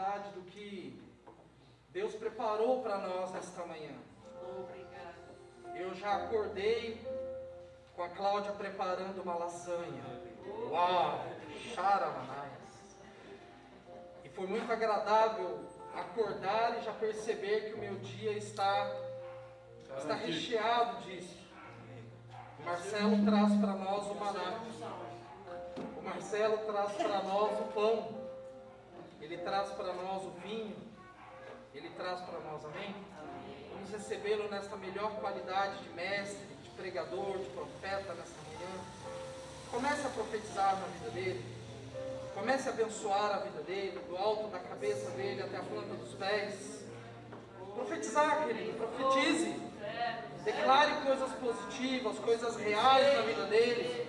qualidade do que Deus preparou para nós nesta manhã. Obrigada. Eu já acordei com a Cláudia preparando uma lasanha. Uau! E foi muito agradável acordar e já perceber que o meu dia está, está recheado disso. O Marcelo traz para nós o maná. O Marcelo traz para nós o pão. Ele traz para nós o vinho. Ele traz para nós, amém? Vamos recebê-lo nesta melhor qualidade de mestre, de pregador, de profeta nesta manhã. Comece a profetizar na vida dele. Comece a abençoar a vida dele, do alto da cabeça dele até a planta dos pés. Profetizar, querido, profetize. Declare coisas positivas, coisas reais na vida dele.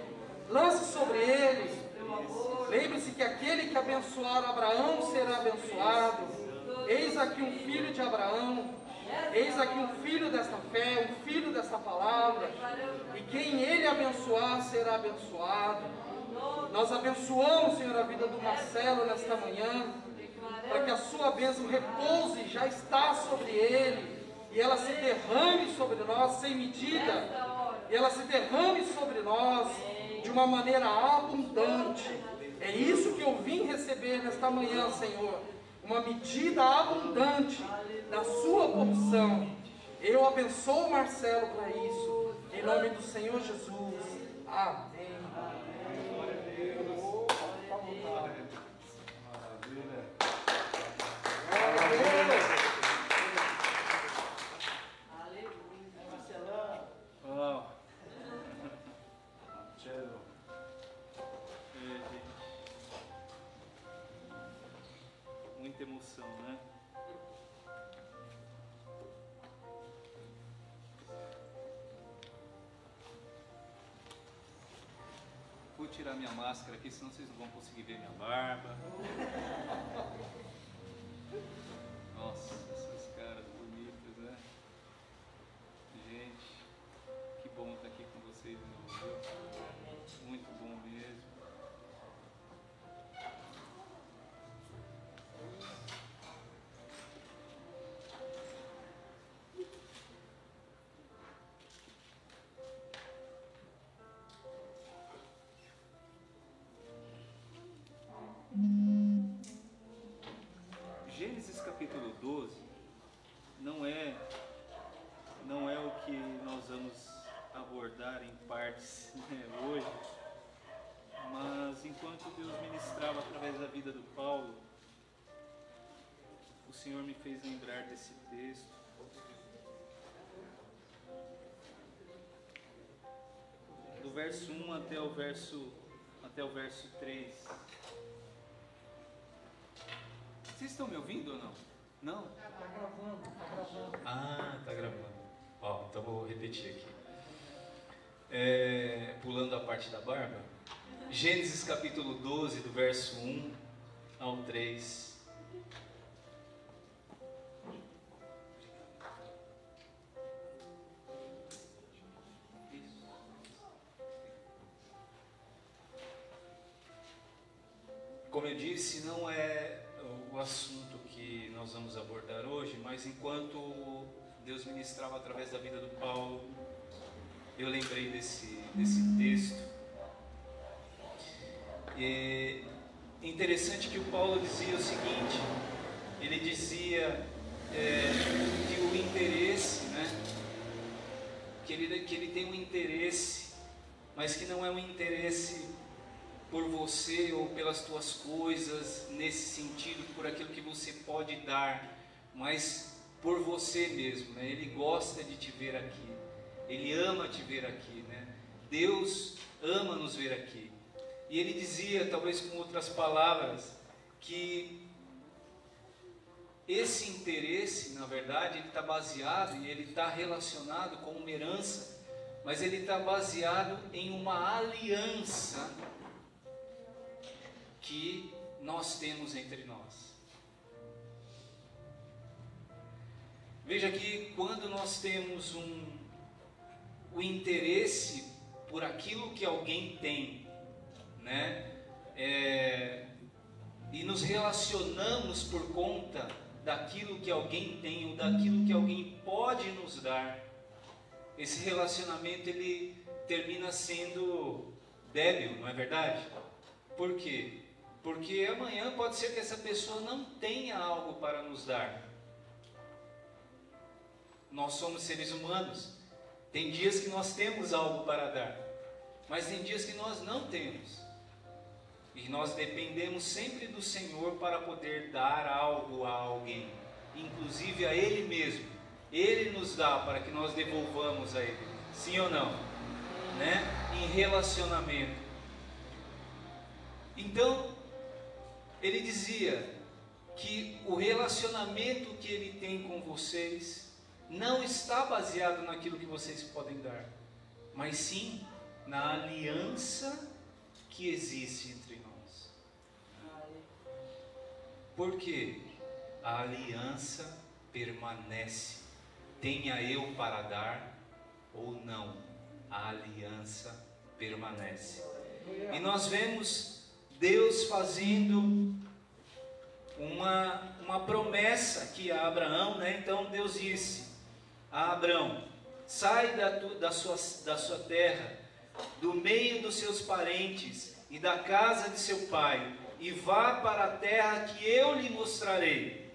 Lance sobre ele. Lembre-se que aquele que abençoar Abraão será abençoado. Eis aqui um filho de Abraão. Eis aqui um filho desta fé, um filho desta palavra. E quem ele abençoar será abençoado. Nós abençoamos, Senhor, a vida do Marcelo nesta manhã, para que a sua bênção repouse, já está sobre ele, e ela se derrame sobre nós sem medida, e ela se derrame sobre nós de uma maneira abundante. É isso que eu vim receber nesta manhã, Senhor, uma medida abundante da sua porção. Eu abençoo o Marcelo para isso, em nome do Senhor Jesus. Amém. Tirar minha máscara aqui, senão vocês não vão conseguir ver minha barba. Nossa, essas caras bonitas, né? Gente, que bom estar aqui com vocês de novo. Senhor me fez lembrar desse texto. Do verso 1 até o verso até o verso 3. Vocês estão me ouvindo ou não? Não? Tá gravando, tá gravando. Ah, tá gravando. Ó, então vou repetir aqui. É, pulando a parte da barba. Gênesis capítulo 12, do verso 1 ao 3. Disse, não é o assunto que nós vamos abordar hoje, mas enquanto Deus ministrava através da vida do Paulo, eu lembrei desse, desse texto. E interessante que o Paulo dizia o seguinte: ele dizia é, que o interesse, né? Que ele, que ele tem um interesse, mas que não é um interesse por você ou pelas tuas coisas, nesse sentido, por aquilo que você pode dar, mas por você mesmo, né? Ele gosta de te ver aqui, Ele ama te ver aqui, né? Deus ama nos ver aqui. E ele dizia, talvez com outras palavras, que esse interesse, na verdade, ele está baseado e ele está relacionado com uma herança, mas ele está baseado em uma aliança que nós temos entre nós. Veja que quando nós temos um o interesse por aquilo que alguém tem, né? É, e nos relacionamos por conta daquilo que alguém tem ou daquilo que alguém pode nos dar, esse relacionamento ele termina sendo débil, não é verdade? Por quê? Porque amanhã pode ser que essa pessoa não tenha algo para nos dar. Nós somos seres humanos. Tem dias que nós temos algo para dar, mas tem dias que nós não temos. E nós dependemos sempre do Senhor para poder dar algo a alguém, inclusive a Ele mesmo. Ele nos dá para que nós devolvamos a Ele. Sim ou não? Né? Em relacionamento. Então, ele dizia que o relacionamento que ele tem com vocês não está baseado naquilo que vocês podem dar, mas sim na aliança que existe entre nós. Porque a aliança permanece, tenha eu para dar ou não, a aliança permanece. E nós vemos Deus fazendo uma, uma promessa aqui a Abraão, né? Então Deus disse a Abraão: sai da, tu, da, sua, da sua terra, do meio dos seus parentes e da casa de seu pai, e vá para a terra que eu lhe mostrarei.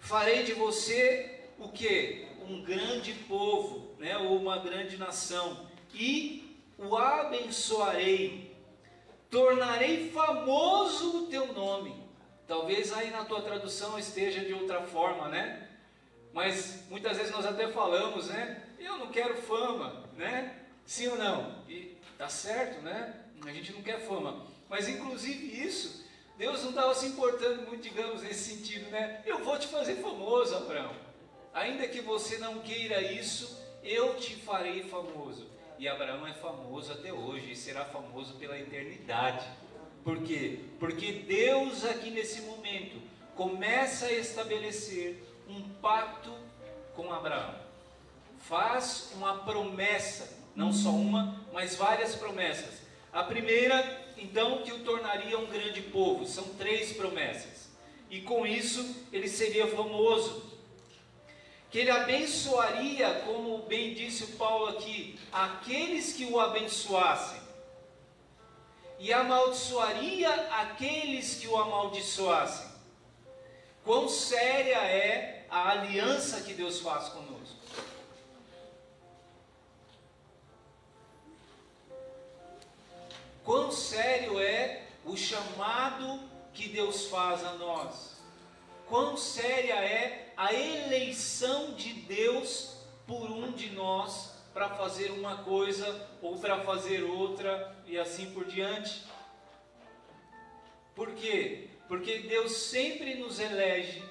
Farei de você o que? Um grande povo, né? ou uma grande nação, e o abençoarei, tornarei famoso o teu nome. Talvez aí na tua tradução esteja de outra forma, né? Mas muitas vezes nós até falamos, né? Eu não quero fama, né? Sim ou não? E tá certo, né? A gente não quer fama. Mas inclusive isso, Deus não estava se importando muito, digamos, nesse sentido, né? Eu vou te fazer famoso, Abraão. Ainda que você não queira isso, eu te farei famoso. E Abraão é famoso até hoje e será famoso pela eternidade. Por quê? Porque Deus aqui nesse momento começa a estabelecer um pacto com Abraão. Faz uma promessa, não só uma, mas várias promessas. A primeira, então, que o tornaria um grande povo. São três promessas. E com isso ele seria famoso. Que ele abençoaria, como bem disse o Paulo aqui, aqueles que o abençoassem. E amaldiçoaria aqueles que o amaldiçoassem. Quão séria é a aliança que Deus faz conosco. Quão sério é o chamado que Deus faz a nós. Quão séria é a eleição de Deus por um de nós para fazer uma coisa ou para fazer outra e assim por diante. Por quê? Porque Deus sempre nos elege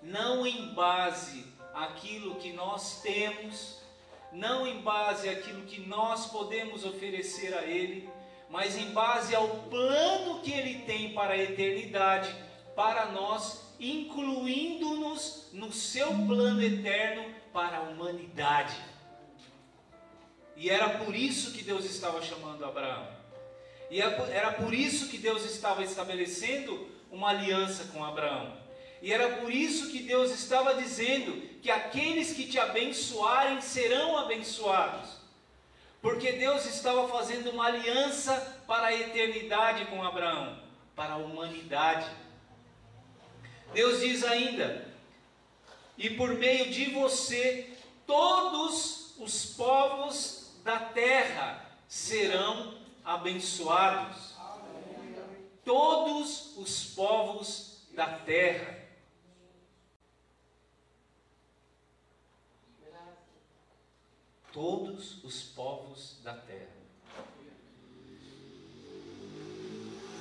não em base aquilo que nós temos, não em base aquilo que nós podemos oferecer a Ele, mas em base ao plano que Ele tem para a eternidade, para nós, incluindo-nos no seu plano eterno para a humanidade. E era por isso que Deus estava chamando Abraão. E era por isso que Deus estava estabelecendo uma aliança com Abraão. E era por isso que Deus estava dizendo que aqueles que te abençoarem serão abençoados. Porque Deus estava fazendo uma aliança para a eternidade com Abraão, para a humanidade. Deus diz ainda: e por meio de você, todos os povos da terra serão abençoados. Todos os povos da terra. Todos os povos da terra.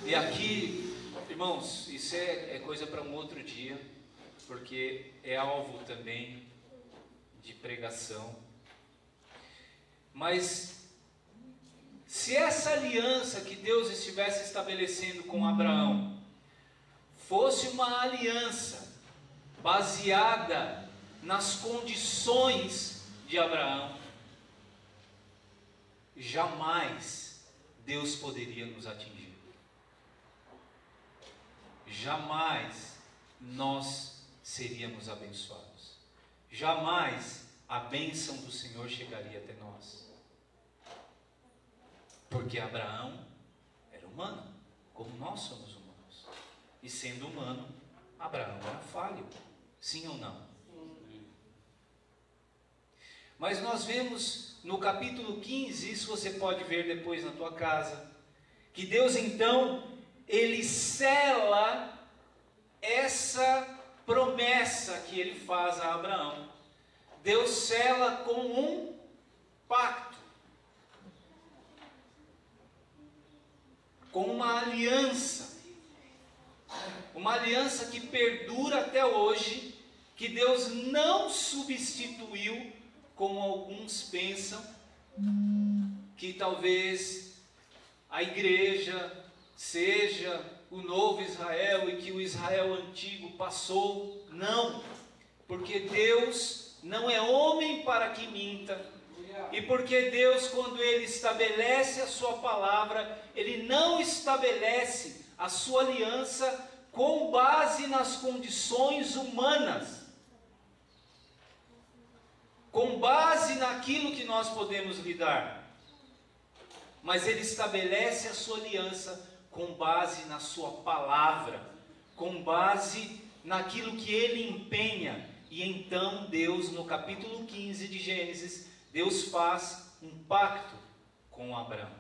E aqui, irmãos, isso é, é coisa para um outro dia, porque é alvo também de pregação. Mas se essa aliança que Deus estivesse estabelecendo com Abraão fosse uma aliança baseada nas condições de Abraão, jamais Deus poderia nos atingir. Jamais nós seríamos abençoados. Jamais a bênção do Senhor chegaria até nós. Porque Abraão era humano, como nós somos humanos. E sendo humano, Abraão era falho. Sim ou não? Mas nós vemos no capítulo 15, isso você pode ver depois na tua casa, que Deus então, ele cela essa promessa que ele faz a Abraão. Deus cela com um pacto, com uma aliança, uma aliança que perdura até hoje, que Deus não substituiu como alguns pensam, que talvez a igreja seja o novo Israel e que o Israel antigo passou. Não, porque Deus não é homem para que minta. E porque Deus, quando Ele estabelece a Sua palavra, Ele não estabelece a Sua aliança com base nas condições humanas com base naquilo que nós podemos lidar. Mas ele estabelece a sua aliança com base na sua palavra, com base naquilo que ele empenha. E então Deus, no capítulo 15 de Gênesis, Deus faz um pacto com Abraão.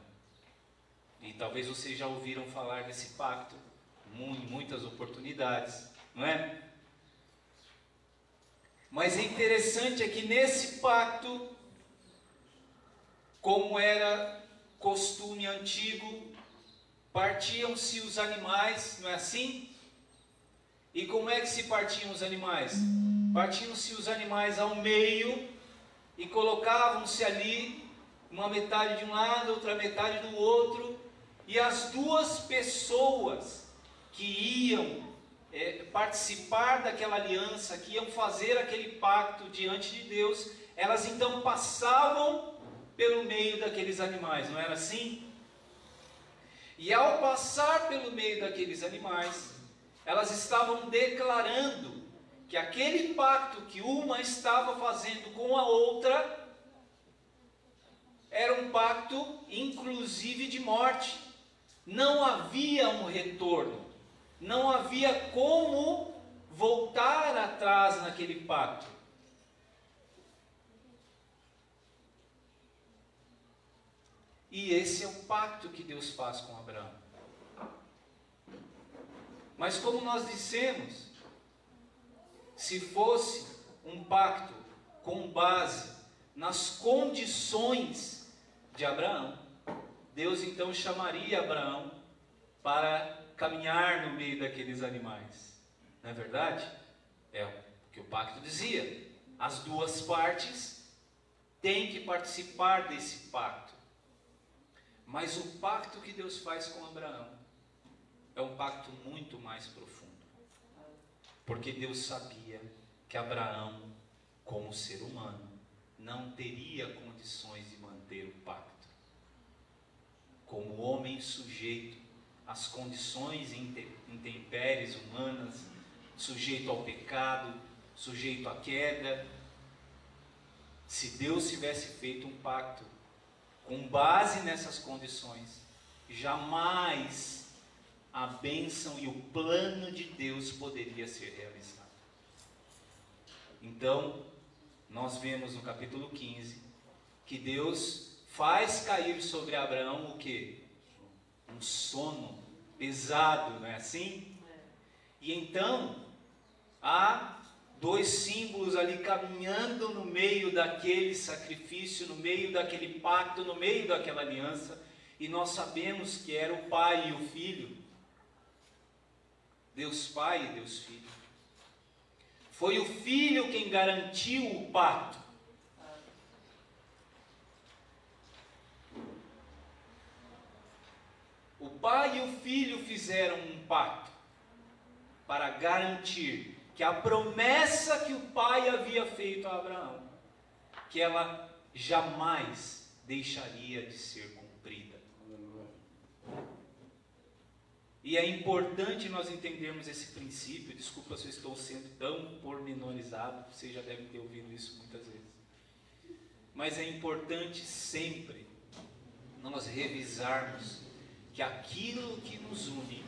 E talvez vocês já ouviram falar desse pacto em muitas oportunidades, não é? Mas é interessante é que nesse pacto, como era costume antigo, partiam-se os animais, não é assim? E como é que se partiam os animais? Partiam-se os animais ao meio e colocavam-se ali, uma metade de um lado, outra metade do outro, e as duas pessoas que iam é, participar daquela aliança, que iam fazer aquele pacto diante de Deus, elas então passavam pelo meio daqueles animais, não era assim? E ao passar pelo meio daqueles animais, elas estavam declarando que aquele pacto que uma estava fazendo com a outra era um pacto inclusive de morte. Não havia um retorno não havia como voltar atrás naquele pacto. E esse é o pacto que Deus faz com Abraão. Mas como nós dissemos, se fosse um pacto com base nas condições de Abraão, Deus então chamaria Abraão para caminhar no meio daqueles animais. Não é verdade? É o que o pacto dizia. As duas partes têm que participar desse pacto. Mas o pacto que Deus faz com Abraão é um pacto muito mais profundo. Porque Deus sabia que Abraão, como ser humano, não teria condições de manter o pacto. Como homem sujeito as condições intempéries humanas, sujeito ao pecado, sujeito à queda. Se Deus tivesse feito um pacto com base nessas condições, jamais a bênção e o plano de Deus poderia ser realizado. Então, nós vemos no capítulo 15 que Deus faz cair sobre Abraão o que? Um sono pesado, não é assim? E então, há dois símbolos ali caminhando no meio daquele sacrifício, no meio daquele pacto, no meio daquela aliança, e nós sabemos que era o Pai e o Filho. Deus Pai e Deus Filho. Foi o Filho quem garantiu o pacto. O pai e o filho fizeram um pacto para garantir que a promessa que o pai havia feito a Abraão, que ela jamais deixaria de ser cumprida. E é importante nós entendermos esse princípio. Desculpa se eu estou sendo tão pormenorizado, vocês já devem ter ouvido isso muitas vezes. Mas é importante sempre nós revisarmos que aquilo que nos une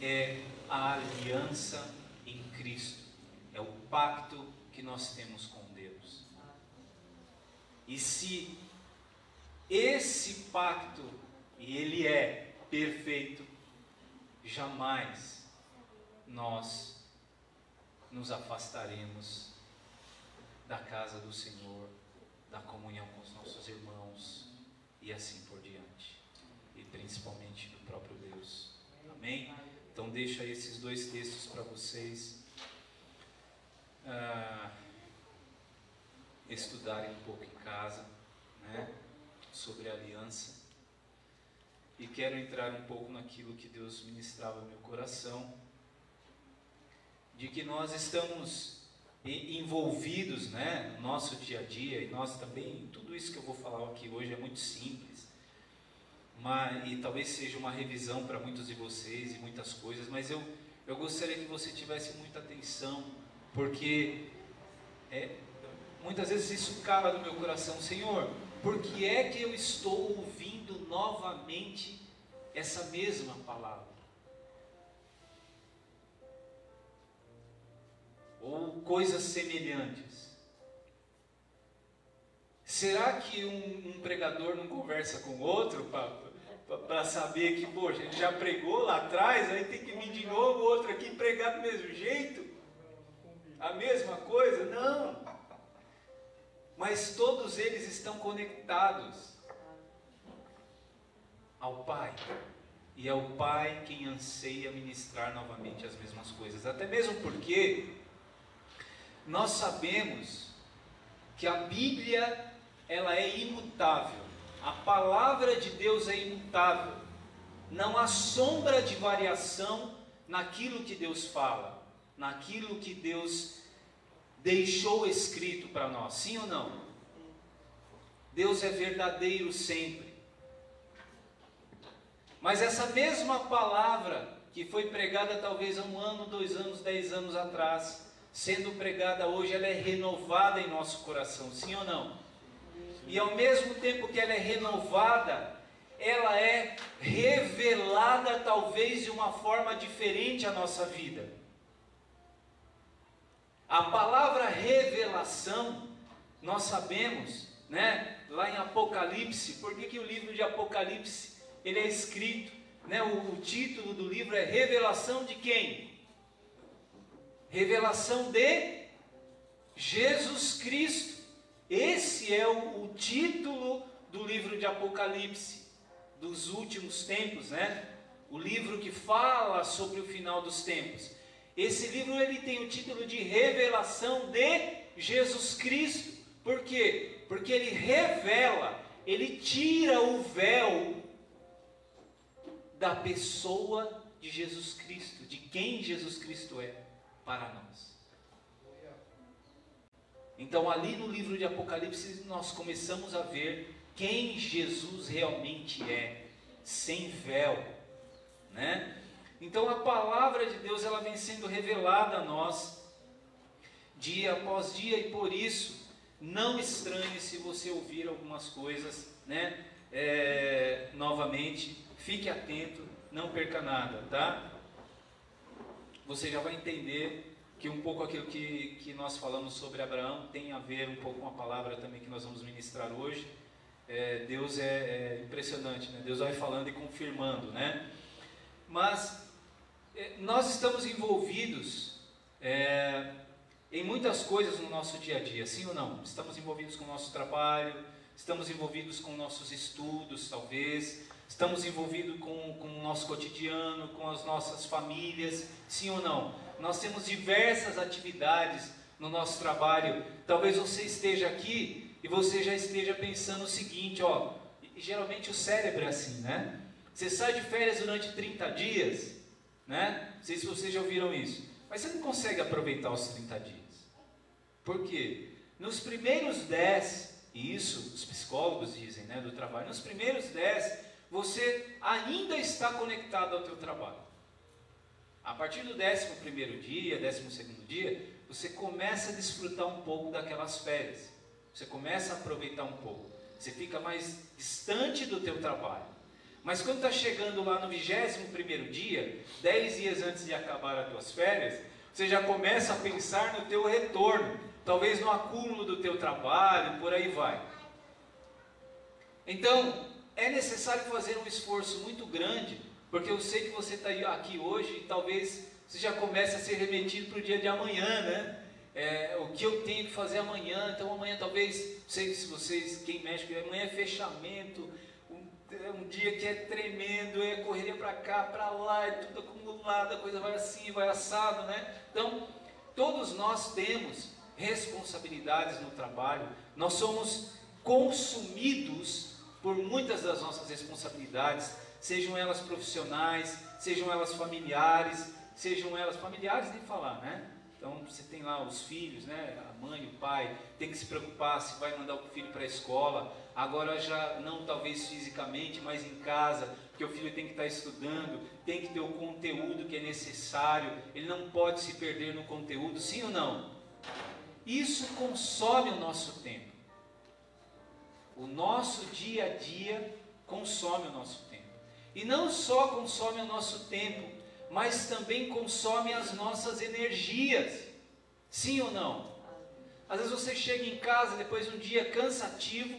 é a aliança Cristo, é o pacto que nós temos com Deus. E se esse pacto, e ele é perfeito, jamais nós nos afastaremos da casa do Senhor, da comunhão com os nossos irmãos e assim por diante, e principalmente do próprio Deus. Amém? Então, deixa esses dois textos para vocês ah, estudarem um pouco em casa, né? Sobre a aliança. E quero entrar um pouco naquilo que Deus ministrava no meu coração, de que nós estamos envolvidos né, no nosso dia a dia, e nós também, tudo isso que eu vou falar aqui hoje é muito simples, mas, e talvez seja uma revisão para muitos de vocês e muitas coisas, mas eu, eu gostaria que você tivesse muita atenção, porque é, muitas vezes isso cala no meu coração, Senhor, por que é que eu estou ouvindo novamente essa mesma palavra? Ou coisas semelhantes. Será que um, um pregador não conversa com outro para saber que, poxa, ele já pregou lá atrás, aí tem que vir de novo outro aqui pregar do mesmo jeito? A mesma coisa? Não mas todos eles estão conectados ao Pai. E é o Pai quem anseia ministrar novamente as mesmas coisas. Até mesmo porque nós sabemos que a Bíblia ela é imutável. A palavra de Deus é imutável. Não há sombra de variação naquilo que Deus fala, naquilo que Deus deixou escrito para nós, sim ou não? Deus é verdadeiro sempre. Mas essa mesma palavra que foi pregada talvez há um ano, dois anos, dez anos atrás, sendo pregada hoje, ela é renovada em nosso coração, sim ou não? E ao mesmo tempo que ela é renovada, ela é revelada talvez de uma forma diferente à nossa vida. A palavra revelação, nós sabemos, né, lá em Apocalipse, por que, que o livro de Apocalipse ele é escrito? Né, o, o título do livro é Revelação de quem? Revelação de Jesus Cristo. Esse é o, o título do livro de Apocalipse, dos últimos tempos, né? O livro que fala sobre o final dos tempos. Esse livro ele tem o título de Revelação de Jesus Cristo. Por quê? Porque ele revela, ele tira o véu da pessoa de Jesus Cristo, de quem Jesus Cristo é para nós. Então, ali no livro de Apocalipse, nós começamos a ver quem Jesus realmente é, sem véu, né? Então a palavra de Deus ela vem sendo revelada a nós dia após dia e por isso não estranhe se você ouvir algumas coisas, né? É, novamente, fique atento, não perca nada, tá? Você já vai entender que um pouco aquilo que, que nós falamos sobre Abraão tem a ver um pouco com a palavra também que nós vamos ministrar hoje. É, Deus é, é impressionante, né? Deus vai falando e confirmando, né? Mas nós estamos envolvidos é, em muitas coisas no nosso dia a dia, sim ou não? Estamos envolvidos com o nosso trabalho, estamos envolvidos com nossos estudos, talvez, estamos envolvidos com, com o nosso cotidiano, com as nossas famílias, sim ou não? Nós temos diversas atividades no nosso trabalho. Talvez você esteja aqui e você já esteja pensando o seguinte, ó, e geralmente o cérebro é assim, né? Você sai de férias durante 30 dias, né? Não sei se vocês já ouviram isso. Mas você não consegue aproveitar os 30 dias. Por quê? Nos primeiros 10, e isso os psicólogos dizem, né, do trabalho, nos primeiros 10, você ainda está conectado ao teu trabalho. A partir do 11 primeiro dia, 12 segundo dia, você começa a desfrutar um pouco daquelas férias. Você começa a aproveitar um pouco. Você fica mais distante do teu trabalho. Mas quando está chegando lá no 21 primeiro dia, 10 dias antes de acabar as tuas férias, você já começa a pensar no teu retorno, talvez no acúmulo do teu trabalho, por aí vai. Então, é necessário fazer um esforço muito grande, porque eu sei que você está aqui hoje e talvez você já comece a ser remetido para o dia de amanhã, né? É, o que eu tenho que fazer amanhã, então amanhã talvez, não sei se vocês, quem mexe, amanhã é fechamento, é um dia que é tremendo, é correria para cá, para lá, é tudo acumulado, a coisa vai assim, vai assado, né? Então, todos nós temos responsabilidades no trabalho, nós somos consumidos por muitas das nossas responsabilidades, sejam elas profissionais, sejam elas familiares, sejam elas familiares nem falar, né? Então você tem lá os filhos, né? A mãe, o pai, tem que se preocupar se vai mandar o filho para a escola. Agora já não talvez fisicamente, mas em casa, porque o filho tem que estar tá estudando, tem que ter o conteúdo que é necessário. Ele não pode se perder no conteúdo, sim ou não? Isso consome o nosso tempo. O nosso dia a dia consome o nosso tempo. E não só consome o nosso tempo, mas também consome as nossas energias. Sim ou não? Às vezes você chega em casa depois de um dia cansativo,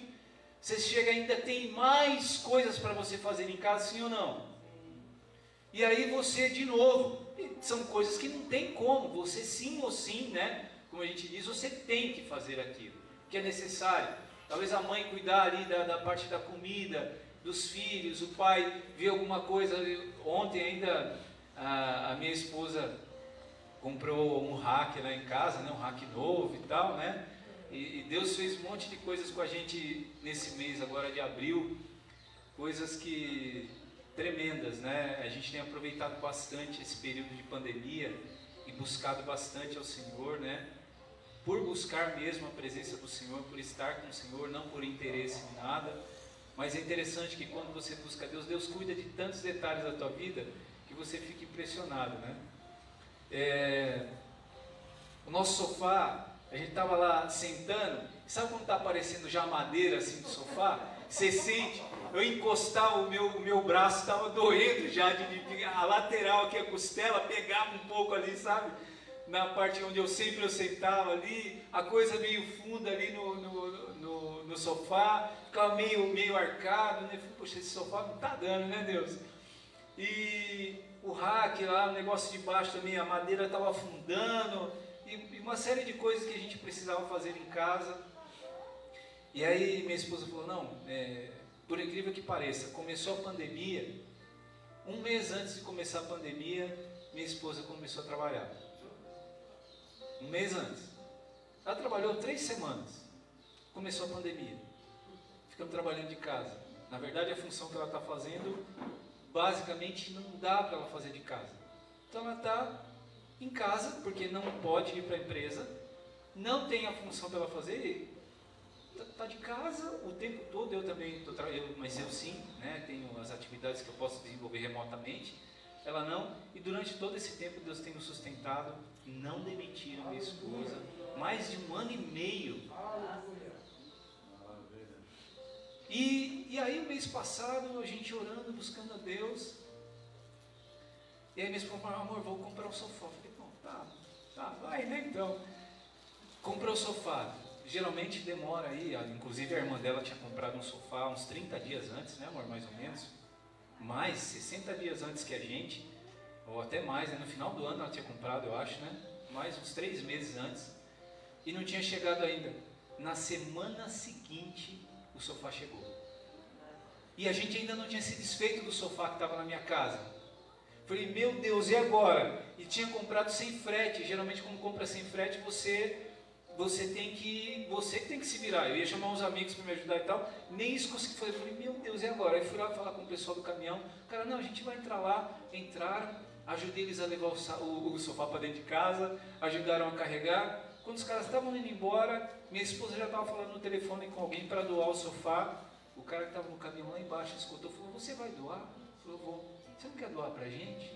você chega ainda tem mais coisas para você fazer em casa, sim ou não? E aí você de novo, são coisas que não tem como, você sim ou sim, né? Como a gente diz, você tem que fazer aquilo que é necessário. Talvez a mãe cuidar ali da, da parte da comida, dos filhos, o pai ver alguma coisa. Ontem ainda a, a minha esposa comprou um hack lá em casa, né, um hack novo e tal, né? E, e, Deus fez um monte de coisas com a gente nesse mês agora de abril, coisas que tremendas, né? A gente tem aproveitado bastante esse período de pandemia e buscado bastante ao Senhor, né? Por buscar mesmo a presença do Senhor, por estar com o Senhor, não por interesse em nada. Mas é interessante que quando você busca Deus, Deus cuida de tantos detalhes da tua vida você fica impressionado, né? É, o nosso sofá, a gente estava lá sentando, sabe quando está aparecendo já madeira assim do sofá? Você sente, eu encostar o meu, o meu braço estava doendo já, de, de, a lateral aqui, a costela, pegava um pouco ali, sabe? Na parte onde eu sempre eu sentava ali, a coisa meio funda ali no, no, no, no sofá, ficava meio, meio arcado, né? Poxa, esse sofá não está dando, né Deus? E o rack lá, o negócio de baixo também, a madeira estava afundando, e, e, uma série de coisas que a gente precisava fazer em casa. E aí minha esposa falou, não, é, por incrível que pareça, começou a pandemia, um mês antes de começar a pandemia, minha esposa começou a trabalhar. Um mês antes. Ela trabalhou três semanas. Começou a pandemia. Ficamos trabalhando de casa. Na verdade, a função que ela está fazendo basicamente não dá para ela fazer de casa. Então ela está em casa, porque não pode ir para a empresa, não tem a função para ela fazer, está tá de casa o tempo todo. Eu também estou trabalhando, mas eu sim, né, tenho as atividades que eu posso desenvolver remotamente. Ela não, e durante todo esse tempo Deus tem nos sustentado, não demitiram minha esposa, mais de um ano e meio E, e aí, o mês passado, a gente orando, buscando a Deus. E aí, esposa falou: amor, vou comprar um sofá. Eu falei: bom, tá, tá, vai, né? Então, comprou o sofá. Geralmente demora aí, inclusive a irmã dela tinha comprado um sofá uns 30 dias antes, né, amor? Mais ou menos. Mais, 60 dias antes que a gente, ou até mais, né? no final do ano ela tinha comprado, eu acho, né? Mais uns três meses antes. E não tinha chegado ainda. Na semana seguinte, o sofá chegou. E a gente ainda não tinha se desfeito do sofá que estava na minha casa. Falei, meu Deus, e agora? E tinha comprado sem frete. Geralmente, quando compra sem frete, você você tem que você tem que se virar. Eu ia chamar uns amigos para me ajudar e tal. Nem isso consegui fazer. falei, meu Deus, e agora? Aí fui lá falar com o pessoal do caminhão. Cara, não, a gente vai entrar lá. Entraram, ajudei eles a levar o, o, o sofá para dentro de casa, ajudaram a carregar. Quando os caras estavam indo embora, minha esposa já estava falando no telefone com alguém para doar o sofá. O cara que estava no caminhão lá embaixo escutou, falou, você vai doar? Falou, vou. Você não quer doar pra gente?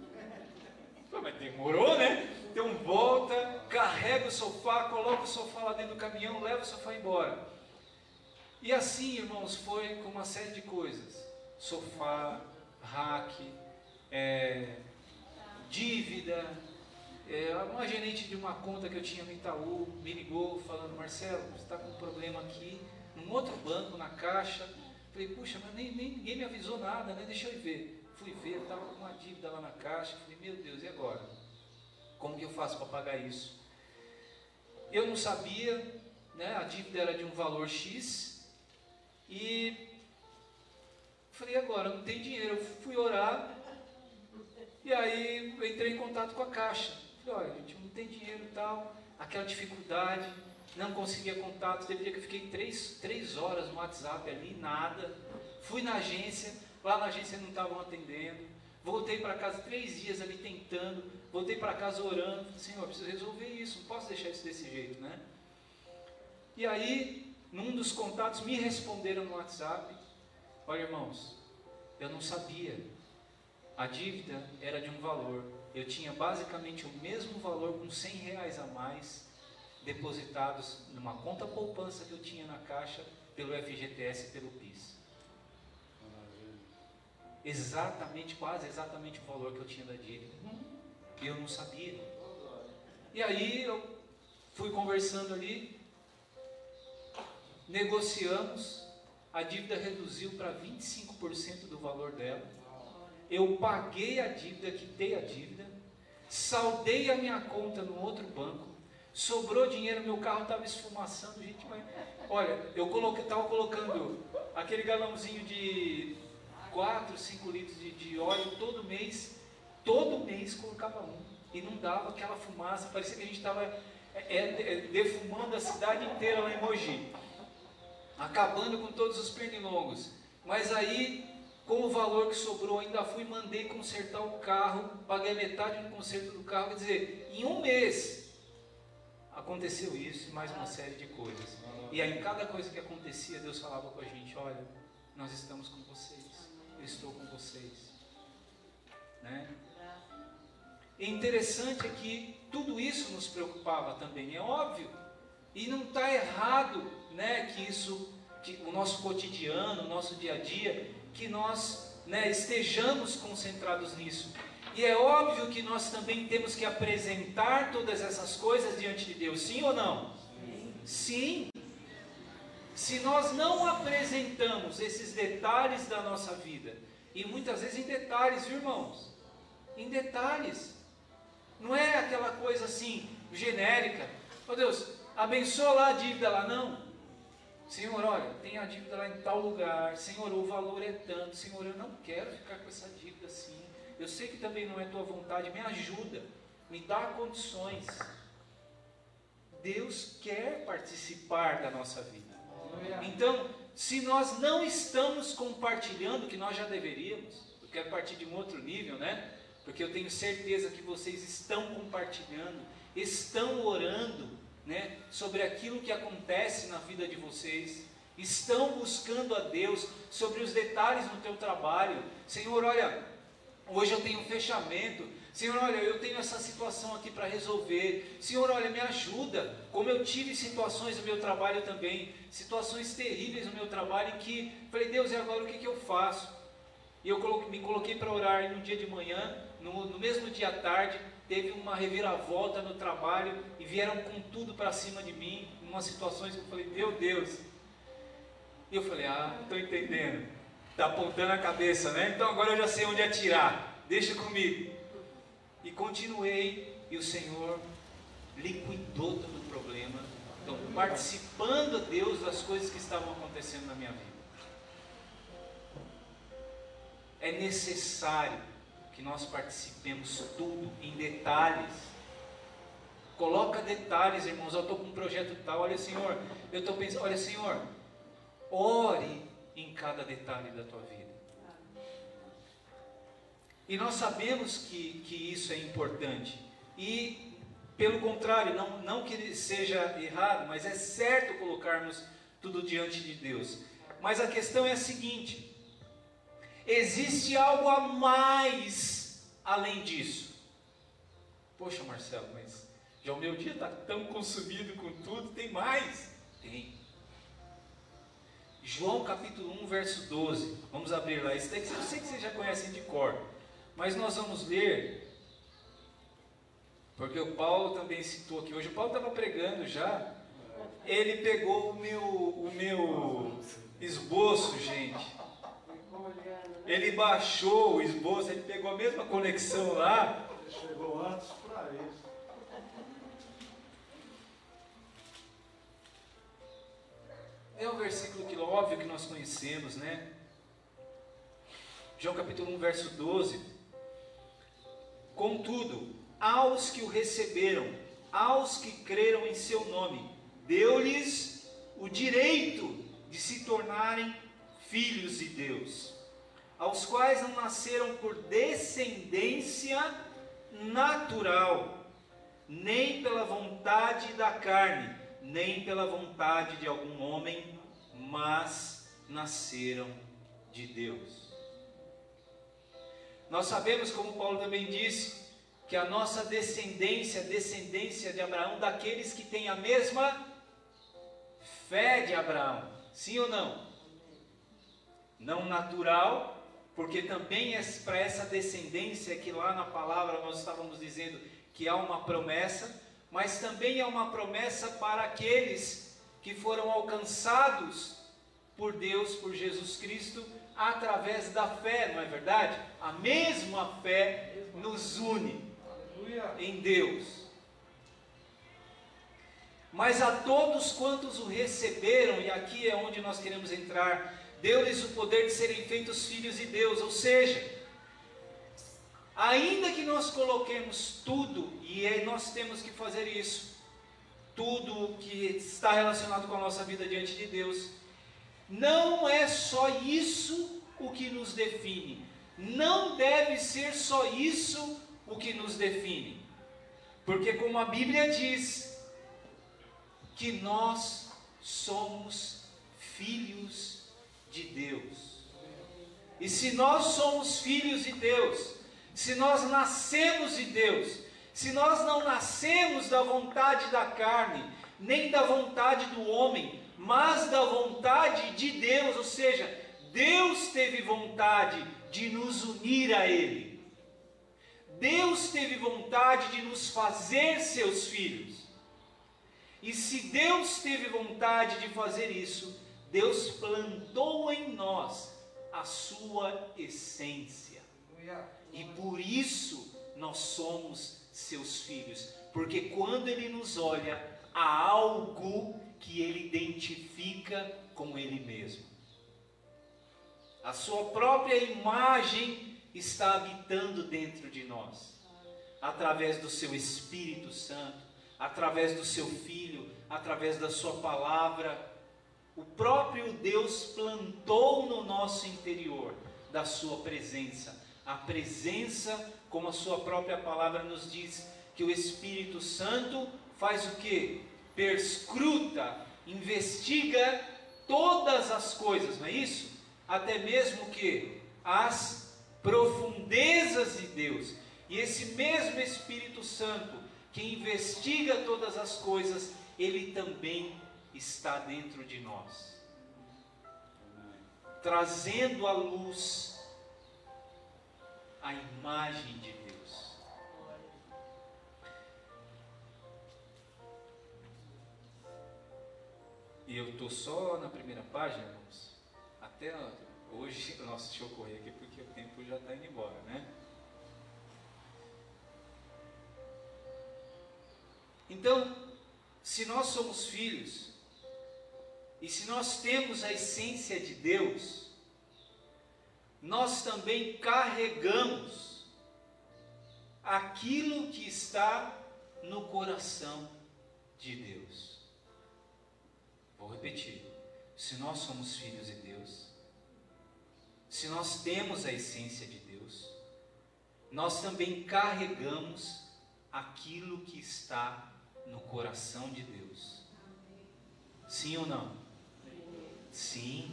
Falei, mas demorou, né? Então volta, carrega o sofá, coloca o sofá lá dentro do caminhão, leva o sofá embora. E assim, irmãos, foi com uma série de coisas. Sofá, rack, é, dívida. É, uma gerente de uma conta que eu tinha no Itaú me ligou falando, Marcelo, você está com um problema aqui, num outro banco, na caixa. Falei, puxa, mas nem, nem, ninguém me avisou nada, né? Deixa eu ver. Fui ver, estava com uma dívida lá na caixa. Falei, meu Deus, e agora? Como que eu faço para pagar isso? Eu não sabia, né? A dívida era de um valor X. E falei, agora não tem dinheiro. Eu fui orar. E aí eu entrei em contato com a caixa. Falei, olha, gente, não tem dinheiro e tal. Aquela dificuldade, não conseguia contato. Teve dia que eu fiquei três, três horas no WhatsApp ali, nada. Fui na agência, lá na agência não estavam atendendo. Voltei para casa três dias ali tentando. Voltei para casa orando. Falei, Senhor, preciso resolver isso. Não posso deixar isso desse jeito, né? E aí, num dos contatos, me responderam no WhatsApp: Olha, irmãos, eu não sabia. A dívida era de um valor. Eu tinha basicamente o mesmo valor com 100 reais a mais depositados numa conta poupança que eu tinha na caixa pelo FGTS e pelo PIS. Exatamente, quase exatamente o valor que eu tinha da dívida. Eu não sabia. E aí eu fui conversando ali, negociamos, a dívida reduziu para 25% do valor dela. Eu paguei a dívida, quitei a dívida, saldei a minha conta no outro banco, sobrou dinheiro, meu carro estava esfumaçando, gente, mas olha, eu estava colocando aquele galãozinho de 4, 5 litros de, de óleo todo mês, todo mês colocava um, e não dava aquela fumaça, parecia que a gente estava é, é, defumando a cidade inteira lá em Mogi, acabando com todos os pernilongos. Mas aí, com o valor que sobrou, ainda fui mandei consertar o carro, paguei metade do conserto do carro, quer dizer, em um mês aconteceu isso e mais uma série de coisas. E aí, em cada coisa que acontecia, Deus falava com a gente: olha, nós estamos com vocês, eu estou com vocês. Né? E interessante é que tudo isso nos preocupava também, é óbvio. E não está errado, né, que isso, que o nosso cotidiano, o nosso dia a dia, que nós né, estejamos concentrados nisso. E é óbvio que nós também temos que apresentar todas essas coisas diante de Deus, sim ou não? Sim. Se nós não apresentamos esses detalhes da nossa vida, e muitas vezes em detalhes, viu, irmãos? Em detalhes. Não é aquela coisa assim, genérica. Ó oh, Deus, abençoa lá a dívida lá, não. Senhor, olha, tem a dívida lá em tal lugar. Senhor, o valor é tanto. Senhor, eu não quero ficar com essa dívida assim. Eu sei que também não é tua vontade. Me ajuda. Me dá condições. Deus quer participar da nossa vida. Então, se nós não estamos compartilhando, que nós já deveríamos, eu quero partir de um outro nível, né? Porque eu tenho certeza que vocês estão compartilhando, estão orando, né, sobre aquilo que acontece na vida de vocês, estão buscando a Deus sobre os detalhes no teu trabalho. Senhor, olha, hoje eu tenho um fechamento. Senhor, olha, eu tenho essa situação aqui para resolver. Senhor, olha, me ajuda. Como eu tive situações no meu trabalho também, situações terríveis no meu trabalho, em que falei, Deus, e agora o que, que eu faço? E eu me coloquei para orar no dia de manhã, no, no mesmo dia à tarde, teve uma reviravolta no trabalho e vieram com tudo para cima de mim, em umas situações que eu falei, meu Deus. E eu falei, ah, estou entendendo. Está apontando a cabeça, né? Então agora eu já sei onde atirar. Deixa comigo. E continuei, e o Senhor liquidou todo o problema. Então, participando Deus das coisas que estavam acontecendo na minha vida. É necessário que nós participemos tudo em detalhes. Coloca detalhes, irmãos. Eu estou com um projeto tal. Olha, Senhor, eu estou pensando. Olha, Senhor, ore em cada detalhe da tua vida. E nós sabemos que, que isso é importante. E, pelo contrário, não, não que seja errado, mas é certo colocarmos tudo diante de Deus. Mas a questão é a seguinte: existe algo a mais além disso. Poxa, Marcelo, mas já o meu dia está tão consumido com tudo, tem mais? Tem. João capítulo 1, verso 12. Vamos abrir lá. Isso daqui eu sei que vocês já conhecem de cor, mas nós vamos ler, porque o Paulo também citou aqui. Hoje o Paulo estava pregando já. Ele pegou o meu, o meu esboço, gente. Ele baixou o esboço, ele pegou a mesma conexão lá. Chegou antes para isso. É um versículo que óbvio que nós conhecemos, né? João capítulo 1, verso 12. Contudo, aos que o receberam, aos que creram em seu nome, deu-lhes o direito de se tornarem filhos de Deus, aos quais não nasceram por descendência natural, nem pela vontade da carne, nem pela vontade de algum homem, mas nasceram de Deus. Nós sabemos, como Paulo também disse, que a nossa descendência, descendência de Abraão, daqueles que têm a mesma fé de Abraão, sim ou não? Não natural, porque também é para essa descendência que lá na palavra nós estávamos dizendo que há uma promessa, mas também é uma promessa para aqueles que foram alcançados por Deus, por Jesus Cristo, através da fé, não é verdade? A mesma fé nos une em Deus. Mas a todos quantos o receberam, e aqui é onde nós queremos entrar, deu-lhes o poder de serem feitos filhos de Deus, ou seja, Ainda que nós coloquemos tudo, e nós temos que fazer isso, tudo que está relacionado com a nossa vida diante de Deus, não é só isso o que nos define. Não deve ser só isso o que nos define. Porque, como a Bíblia diz, que nós somos filhos de Deus. E se nós somos filhos de Deus, se nós nascemos de Deus, se nós não nascemos da vontade da carne, nem da vontade do homem, mas da vontade de Deus, ou seja, Deus teve vontade de nos unir a Ele. Deus teve vontade de nos fazer seus filhos. E se Deus teve vontade de fazer isso, Deus plantou em nós a sua essência. E por isso nós somos seus filhos. Porque quando Ele nos olha, há algo que Ele identifica com Ele mesmo. A Sua própria imagem está habitando dentro de nós, através do Seu Espírito Santo, através do Seu Filho, através da Sua palavra. O próprio Deus plantou no nosso interior da Sua presença a presença, como a sua própria palavra nos diz, que o Espírito Santo faz o que? Perscruta, investiga todas as coisas, não é isso? Até mesmo que as profundezas de Deus. E esse mesmo Espírito Santo que investiga todas as coisas, ele também está dentro de nós, trazendo à luz a imagem de Deus. E eu estou só na primeira página, vamos. Até hoje, nossa, deixa eu correr aqui porque o tempo já está indo embora, né? Então, se nós somos filhos, e se nós temos a essência de Deus, nós também carregamos aquilo que está no coração de Deus. Vou repetir: se nós somos filhos de Deus, se nós temos a essência de Deus, nós também carregamos aquilo que está no coração de Deus. Sim ou não? Sim.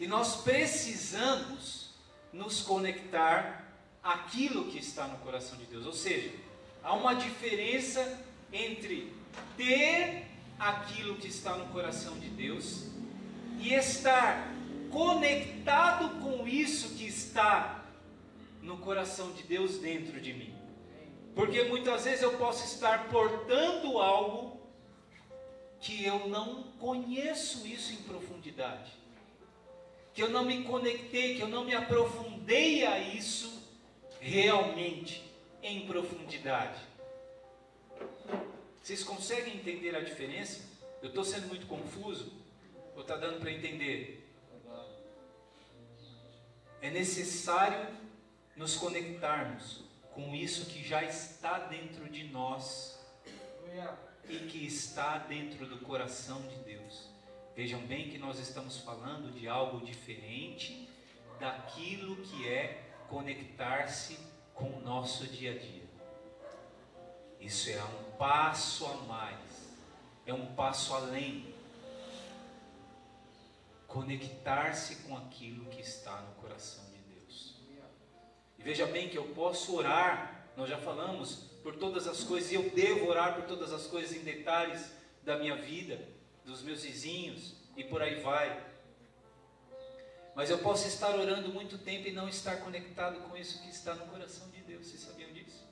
E nós precisamos nos conectar aquilo que está no coração de Deus. Ou seja, há uma diferença entre ter aquilo que está no coração de Deus e estar conectado com isso que está no coração de Deus dentro de mim. Porque muitas vezes eu posso estar portando algo que eu não conheço isso em profundidade, que eu não me conectei, que eu não me aprofundei a isso realmente em profundidade. Vocês conseguem entender a diferença? Eu estou sendo muito confuso? Ou está dando para entender? É necessário nos conectarmos com isso que já está dentro de nós e que está dentro do coração de Deus. Vejam bem que nós estamos falando de algo diferente daquilo que é conectar-se com o nosso dia a dia. Isso é um passo a mais, é um passo além. Conectar-se com aquilo que está no coração de Deus. E veja bem que eu posso orar, nós já falamos, por todas as coisas, e eu devo orar por todas as coisas em detalhes da minha vida, dos meus vizinhos, e por aí vai. Mas eu posso estar orando muito tempo e não estar conectado com isso que está no coração de Deus. Vocês sabiam disso?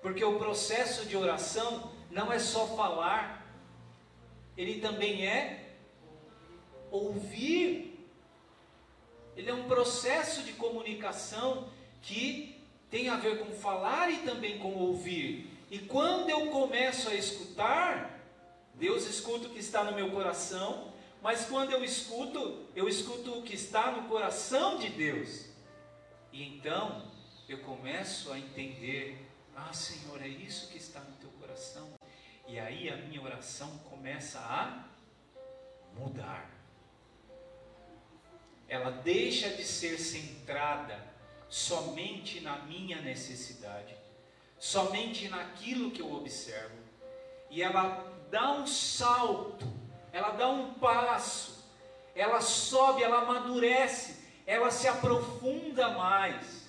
Porque o processo de oração não é só falar, ele também é ouvir. Ele é um processo de comunicação que tem a ver com falar e também com ouvir. E quando eu começo a escutar, Deus escuta o que está no meu coração, mas quando eu escuto, eu escuto o que está no coração de Deus. E então eu começo a entender ah, Senhor, é isso que está no teu coração. E aí a minha oração começa a mudar. Ela deixa de ser centrada somente na minha necessidade, somente naquilo que eu observo, e ela dá um salto, ela dá um passo, ela sobe, ela amadurece, ela se aprofunda mais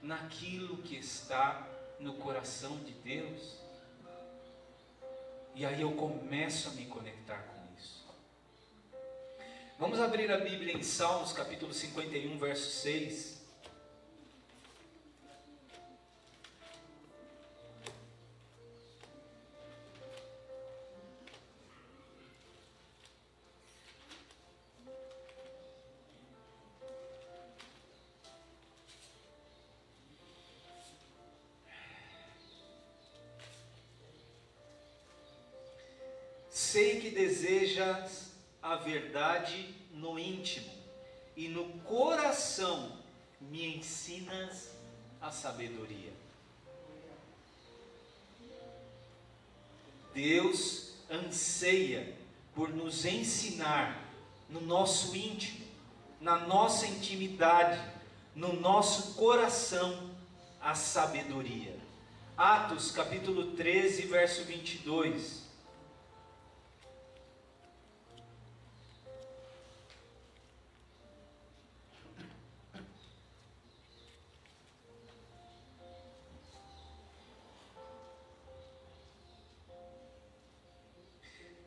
naquilo que está no coração de Deus. E aí eu começo a me conectar com isso. Vamos abrir a Bíblia em Salmos capítulo 51, verso 6. Desejas a verdade no íntimo, e no coração me ensinas a sabedoria. Deus anseia por nos ensinar no nosso íntimo, na nossa intimidade, no nosso coração, a sabedoria. Atos capítulo 13, verso 22.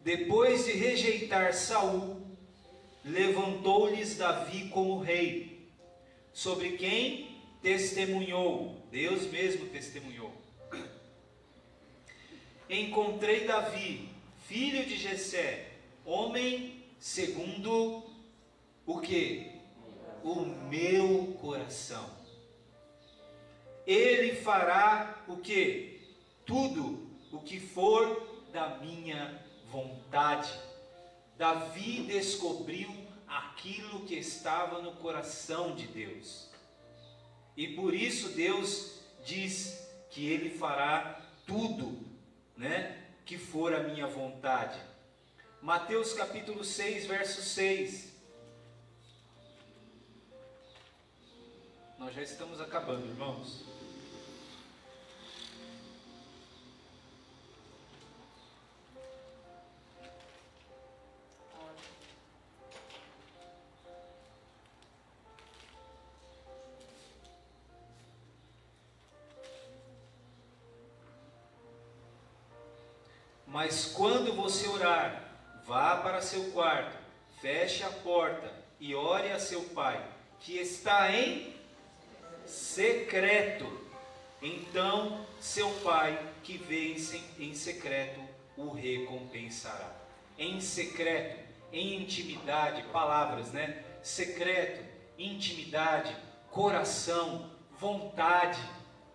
Depois de rejeitar Saul, levantou-lhes Davi como rei, sobre quem testemunhou, Deus mesmo testemunhou. Encontrei Davi, filho de Jessé, homem segundo o que? O meu coração. Ele fará o que? Tudo o que for da minha vontade. Davi descobriu aquilo que estava no coração de Deus. E por isso Deus diz que ele fará tudo, né, que for a minha vontade. Mateus capítulo 6, verso 6. Nós já estamos acabando, irmãos. Mas quando você orar, vá para seu quarto, feche a porta e ore a seu pai, que está em secreto. Então seu pai, que vê em secreto, o recompensará. Em secreto, em intimidade, palavras, né? Secreto, intimidade, coração, vontade,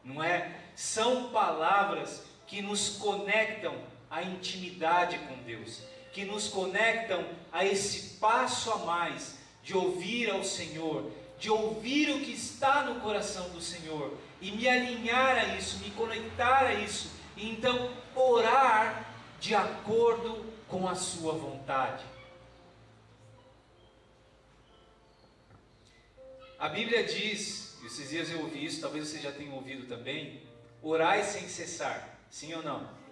não é? São palavras que nos conectam à intimidade com Deus, que nos conectam a esse passo a mais de ouvir ao Senhor, de ouvir o que está no coração do Senhor e me alinhar a isso, me conectar a isso, e então orar de acordo com a sua vontade. A Bíblia diz, esses dias eu ouvi isso, talvez você já tenha ouvido também, orai sem cessar, sim ou não?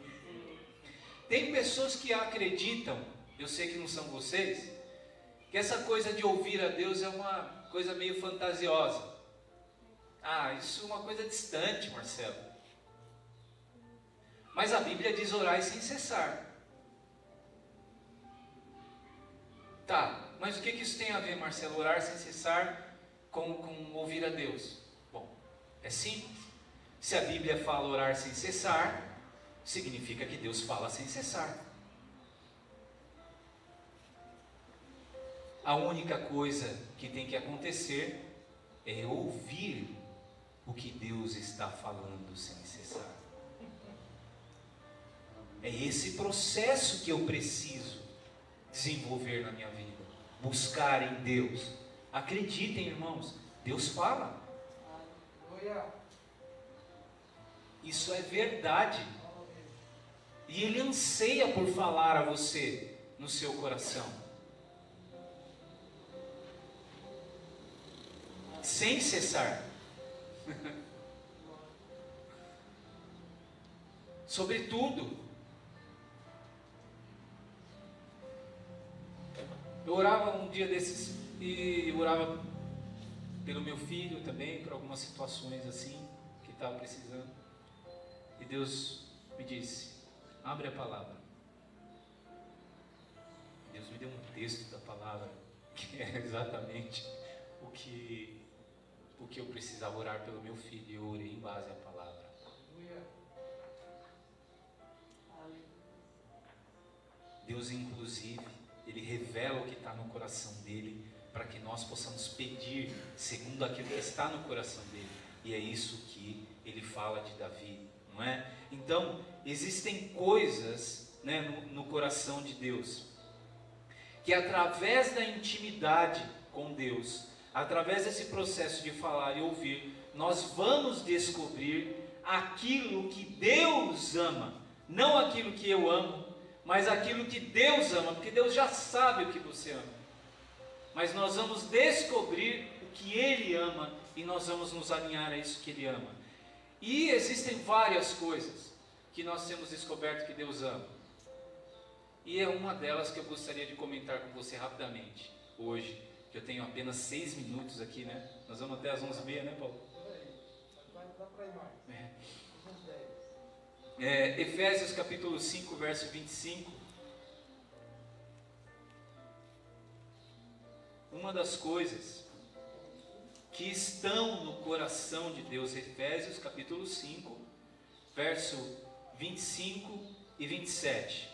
Tem pessoas que acreditam, eu sei que não são vocês, que essa coisa de ouvir a Deus é uma coisa meio fantasiosa. Ah, isso é uma coisa distante, Marcelo. Mas a Bíblia diz orai sem cessar. Tá, mas o que, que isso tem a ver, Marcelo? Orar sem cessar com, com ouvir a Deus? Bom, é simples. Se a Bíblia fala orar sem cessar, significa que Deus fala sem cessar. A única coisa que tem que acontecer é ouvir o que Deus está falando sem cessar. É esse processo que eu preciso desenvolver na minha vida. Buscar em Deus Acreditem, irmãos, Deus fala. Isso é verdade. E Ele anseia por falar a você no seu coração. Sem cessar. Sobretudo, eu orava um dia desses e orava pelo meu filho também, por algumas situações assim, que estava precisando. E Deus me disse: abre a palavra. Deus me deu um texto da palavra, que é exatamente o que, o que eu precisava orar pelo meu filho. E eu orei em base à palavra. Deus, inclusive, Ele revela o que está no coração dele para que nós possamos pedir segundo aquilo que está no coração dele. E é isso que ele fala de Davi, não é? Então, existem coisas né, no, no coração de Deus que através da intimidade com Deus, através desse processo de falar e ouvir, nós vamos descobrir aquilo que Deus ama, não aquilo que eu amo, mas aquilo que Deus ama, porque Deus já sabe o que você ama mas nós vamos descobrir o que Ele ama e nós vamos nos alinhar a isso que Ele ama. E existem várias coisas que nós temos descoberto que Deus ama. E é uma delas que eu gostaria de comentar com você rapidamente hoje, que eu tenho apenas seis minutos aqui, né? Nós vamos até as onze e meia, né, Paulo? É. É, Efésios capítulo 5, verso 25. uma das coisas que estão no coração de Deus, Efésios capítulo 5, verso 25 e 27.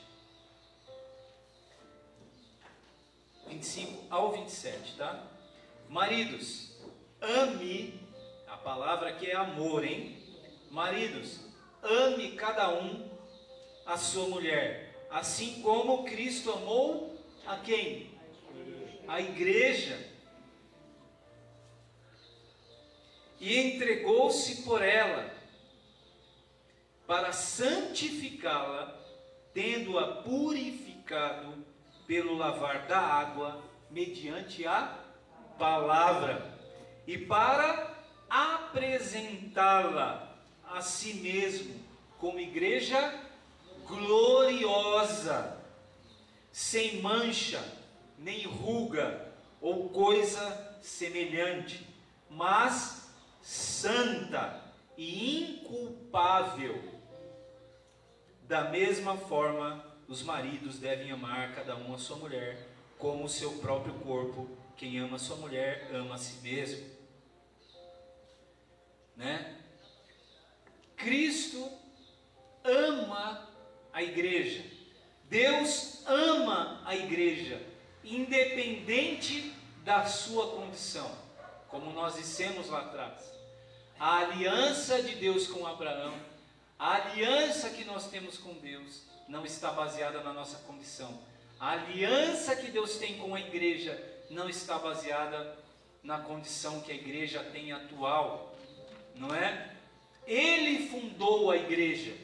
25 ao 27, tá? Maridos, ame, a palavra aqui é amor, hein? Maridos, ame cada um a sua mulher, assim como Cristo amou a quem? a igreja e entregou-se por ela para santificá-la, tendo-a purificado pelo lavar da água mediante a palavra e para apresentá-la a si mesmo como igreja gloriosa, sem mancha, nem ruga ou coisa semelhante, mas santa e inculpável. Da mesma forma, os maridos devem amar cada um a sua mulher, como o seu próprio corpo. Quem ama sua mulher, ama a si mesmo. Né? Cristo ama a igreja. Deus ama a igreja, independente da sua condição, como nós dissemos lá atrás. A aliança de Deus com Abraão, a aliança que nós temos com Deus, não está baseada na nossa condição. A aliança que Deus tem com a igreja não está baseada na condição que a igreja tem atual, não é? Ele fundou a igreja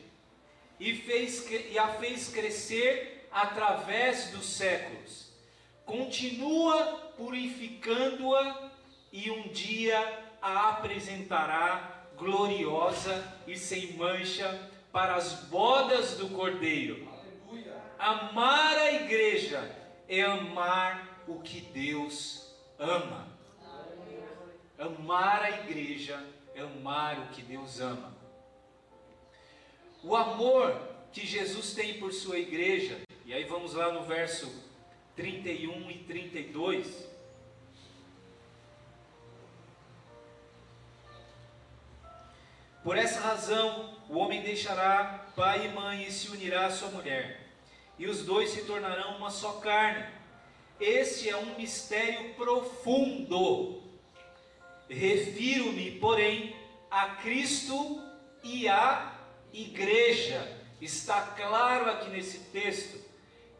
e, fez, e a fez crescer através dos séculos. Continua purificando-a e um dia a apresentará gloriosa e sem mancha para as bodas do Cordeiro. Aleluia. Amar a igreja é amar o que Deus ama. Amar a igreja é amar o que Deus ama. O amor que Jesus tem por sua igreja, e aí vamos lá no verso 31 e 32. Por essa razão, o homem deixará pai e mãe e se unirá à sua mulher, e os dois se tornarão uma só carne. Este é um mistério profundo. Refiro-me, porém, a Cristo e à igreja. Está claro aqui nesse texto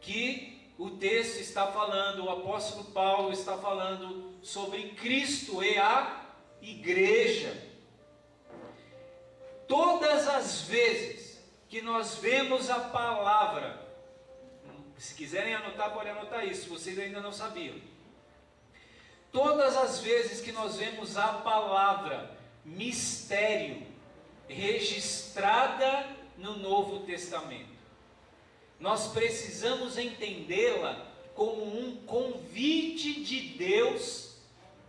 que o texto está falando, o apóstolo Paulo está falando sobre Cristo e a igreja. Todas as vezes que nós vemos a palavra, se quiserem anotar, podem anotar isso, vocês ainda não sabiam. Todas as vezes que nós vemos a palavra mistério registrada no Novo Testamento, nós precisamos entendê-la como um convite de Deus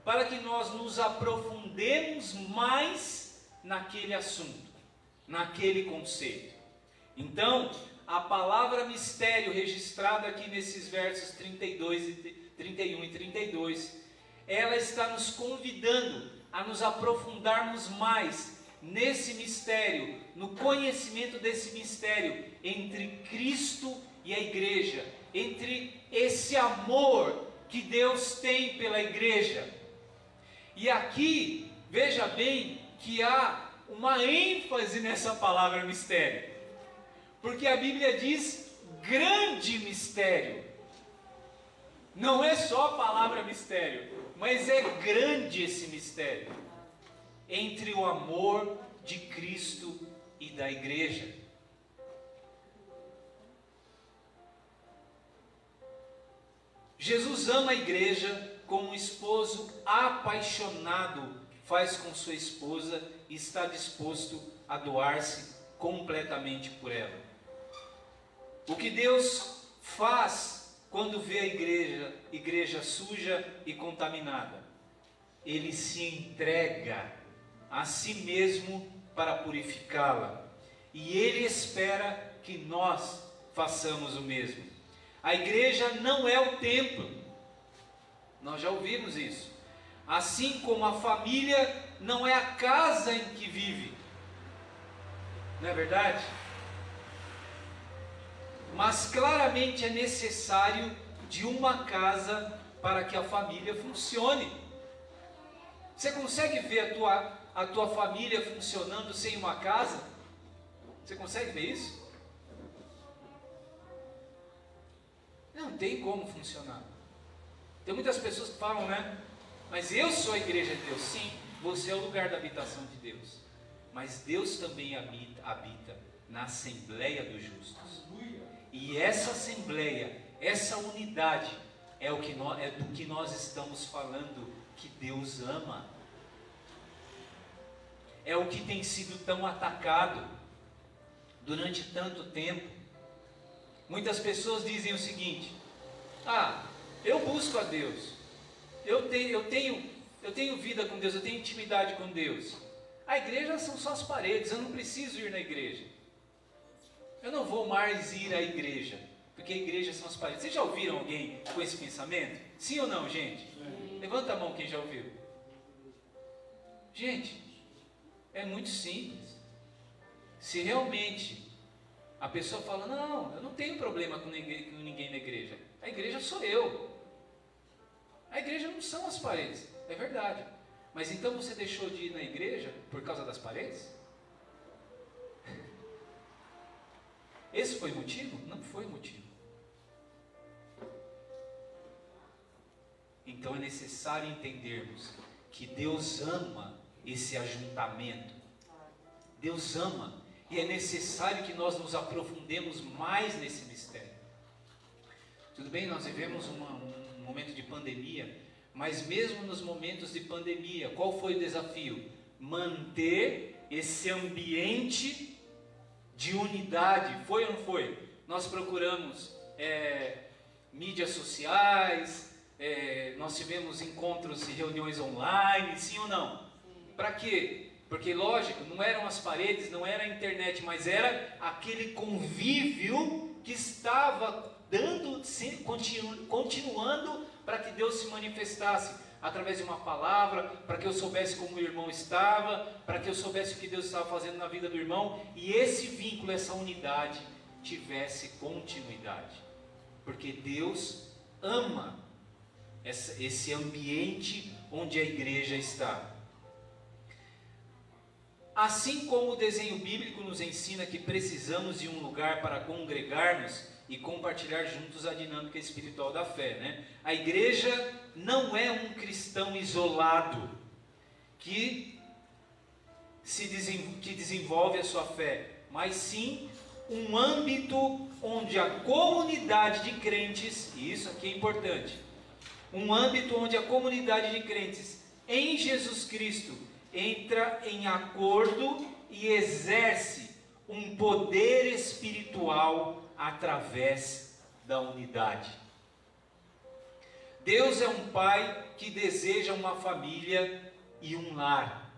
para que nós nos aprofundemos mais naquele assunto, naquele conceito. Então, a palavra mistério registrada aqui nesses versos 32 e 31 e 32, ela está nos convidando a nos aprofundarmos mais nesse mistério, no conhecimento desse mistério entre Cristo e a igreja, entre esse amor que Deus tem pela igreja. E aqui, veja bem que há uma ênfase nessa palavra mistério. Porque a Bíblia diz grande mistério. Não é só a palavra mistério, mas é grande esse mistério entre o amor de Cristo e da igreja. Jesus ama a igreja como um esposo apaixonado faz com sua esposa está disposto a doar-se completamente por ela. O que Deus faz quando vê a igreja, igreja suja e contaminada? Ele se entrega a si mesmo para purificá-la. E ele espera que nós façamos o mesmo. A igreja não é o templo. Nós já ouvimos isso. Assim como a família não é a casa em que vive. Não é verdade? Mas claramente é necessário de uma casa para que a família funcione. Você consegue ver a tua, a tua família funcionando sem uma casa? Você consegue ver isso? Não tem como funcionar. Tem muitas pessoas que falam, né? Mas eu sou a igreja de Deus. Sim, você é o lugar da habitação de Deus. Mas Deus também habita, habita na Assembleia dos Justos. E essa Assembleia, essa unidade, é, o que nós, é do que nós estamos falando que Deus ama. É o que tem sido tão atacado durante tanto tempo. Muitas pessoas dizem o seguinte: Ah, eu busco a Deus, eu tenho, eu tenho, eu tenho vida com Deus, eu tenho intimidade com Deus. A igreja são só as paredes, eu não preciso ir na igreja. Eu não vou mais ir à igreja, porque a igreja são as paredes. Vocês já ouviram alguém com esse pensamento? Sim ou não, gente? Levanta a mão quem já ouviu. Gente, é muito simples. Se realmente a pessoa fala, não, eu não tenho problema com ninguém, com ninguém na igreja. A igreja sou eu. A igreja não são as paredes. É verdade. Mas então você deixou de ir na igreja por causa das paredes? Esse foi o motivo? Não foi o motivo. Então é necessário entendermos que Deus ama esse ajuntamento. Deus ama. E é necessário que nós nos aprofundemos mais nesse mistério. Tudo bem, nós vivemos uma, um momento de pandemia, mas mesmo nos momentos de pandemia, qual foi o desafio? Manter esse ambiente de unidade. Foi ou não foi? Nós procuramos é, mídias sociais, é, nós tivemos encontros e reuniões online, sim ou não? Para quê? Porque, lógico, não eram as paredes, não era a internet, mas era aquele convívio que estava dando, continu, continuando para que Deus se manifestasse através de uma palavra, para que eu soubesse como o irmão estava, para que eu soubesse o que Deus estava fazendo na vida do irmão e esse vínculo, essa unidade tivesse continuidade, porque Deus ama esse ambiente onde a igreja está. Assim como o desenho bíblico nos ensina que precisamos de um lugar para congregarmos e compartilhar juntos a dinâmica espiritual da fé, né? A igreja não é um cristão isolado que se desenvolve, que desenvolve a sua fé, mas sim um âmbito onde a comunidade de crentes, e isso aqui é importante, um âmbito onde a comunidade de crentes em Jesus Cristo entra em acordo e exerce um poder espiritual através da unidade. Deus é um pai que deseja uma família e um lar.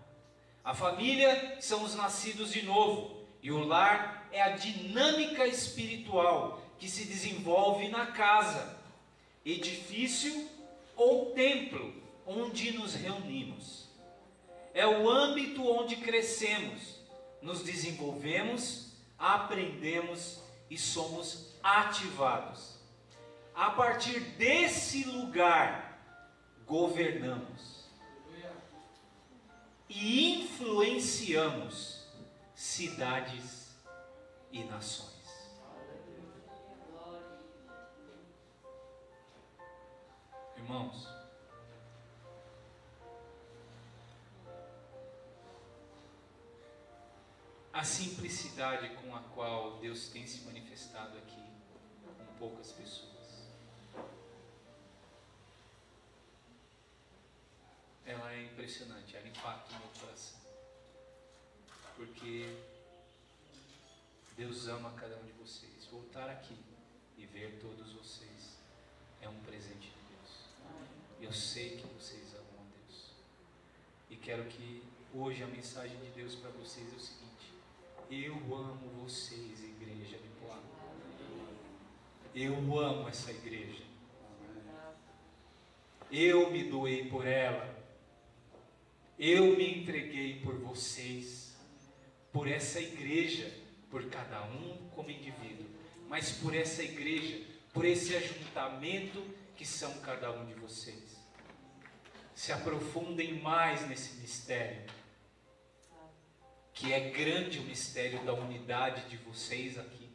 A família são os nascidos de novo, e o lar é a dinâmica espiritual que se desenvolve na casa, edifício ou templo onde nos reunimos é o âmbito onde crescemos, nos desenvolvemos, aprendemos e somos ativados. A partir desse lugar, governamos e influenciamos cidades e nações. Irmãos, a simplicidade com a qual Deus tem se manifestado aqui com poucas pessoas. Ela é impressionante, ela impacta o meu coração. Porque Deus ama cada um de vocês. Voltar aqui e ver todos vocês é um presente de Deus. Eu sei que vocês amam a Deus. E quero que hoje a mensagem de Deus para vocês é o seguinte eu amo vocês, igreja de Poá. Eu amo essa igreja. Eu me doei por ela. Eu me entreguei por vocês, por essa igreja, por cada um como indivíduo, mas por essa igreja, por esse ajuntamento que são cada um de vocês. Se aprofundem mais nesse mistério que é grande o mistério da unidade de vocês aqui.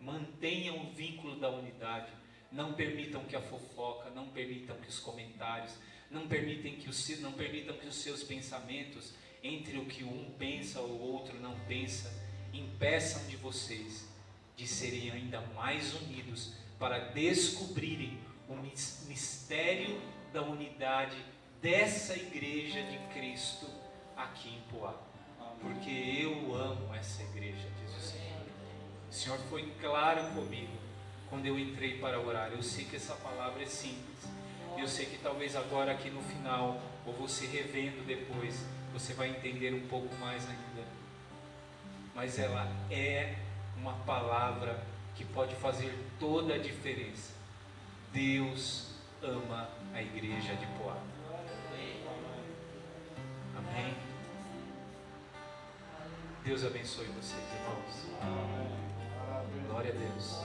Mantenham o vínculo da unidade. Não permitam que a fofoca, não permitam que os comentários, não permitem que os, não permitam que os seus pensamentos entre o que um pensa ou o outro não pensa impeçam de vocês de serem ainda mais unidos para descobrirem o mistério da unidade dessa igreja de Cristo aqui em Poá porque eu amo essa igreja, diz o Senhor. O Senhor foi claro comigo quando eu entrei para orar. Eu sei que essa palavra é simples. Eu sei que talvez agora aqui no final, ou você revendo depois, você vai entender um pouco mais ainda. Mas ela é uma palavra que pode fazer toda a diferença. Deus ama a igreja de Poá. Amém. Deus abençoe vocês, irmãos. Glória a Deus.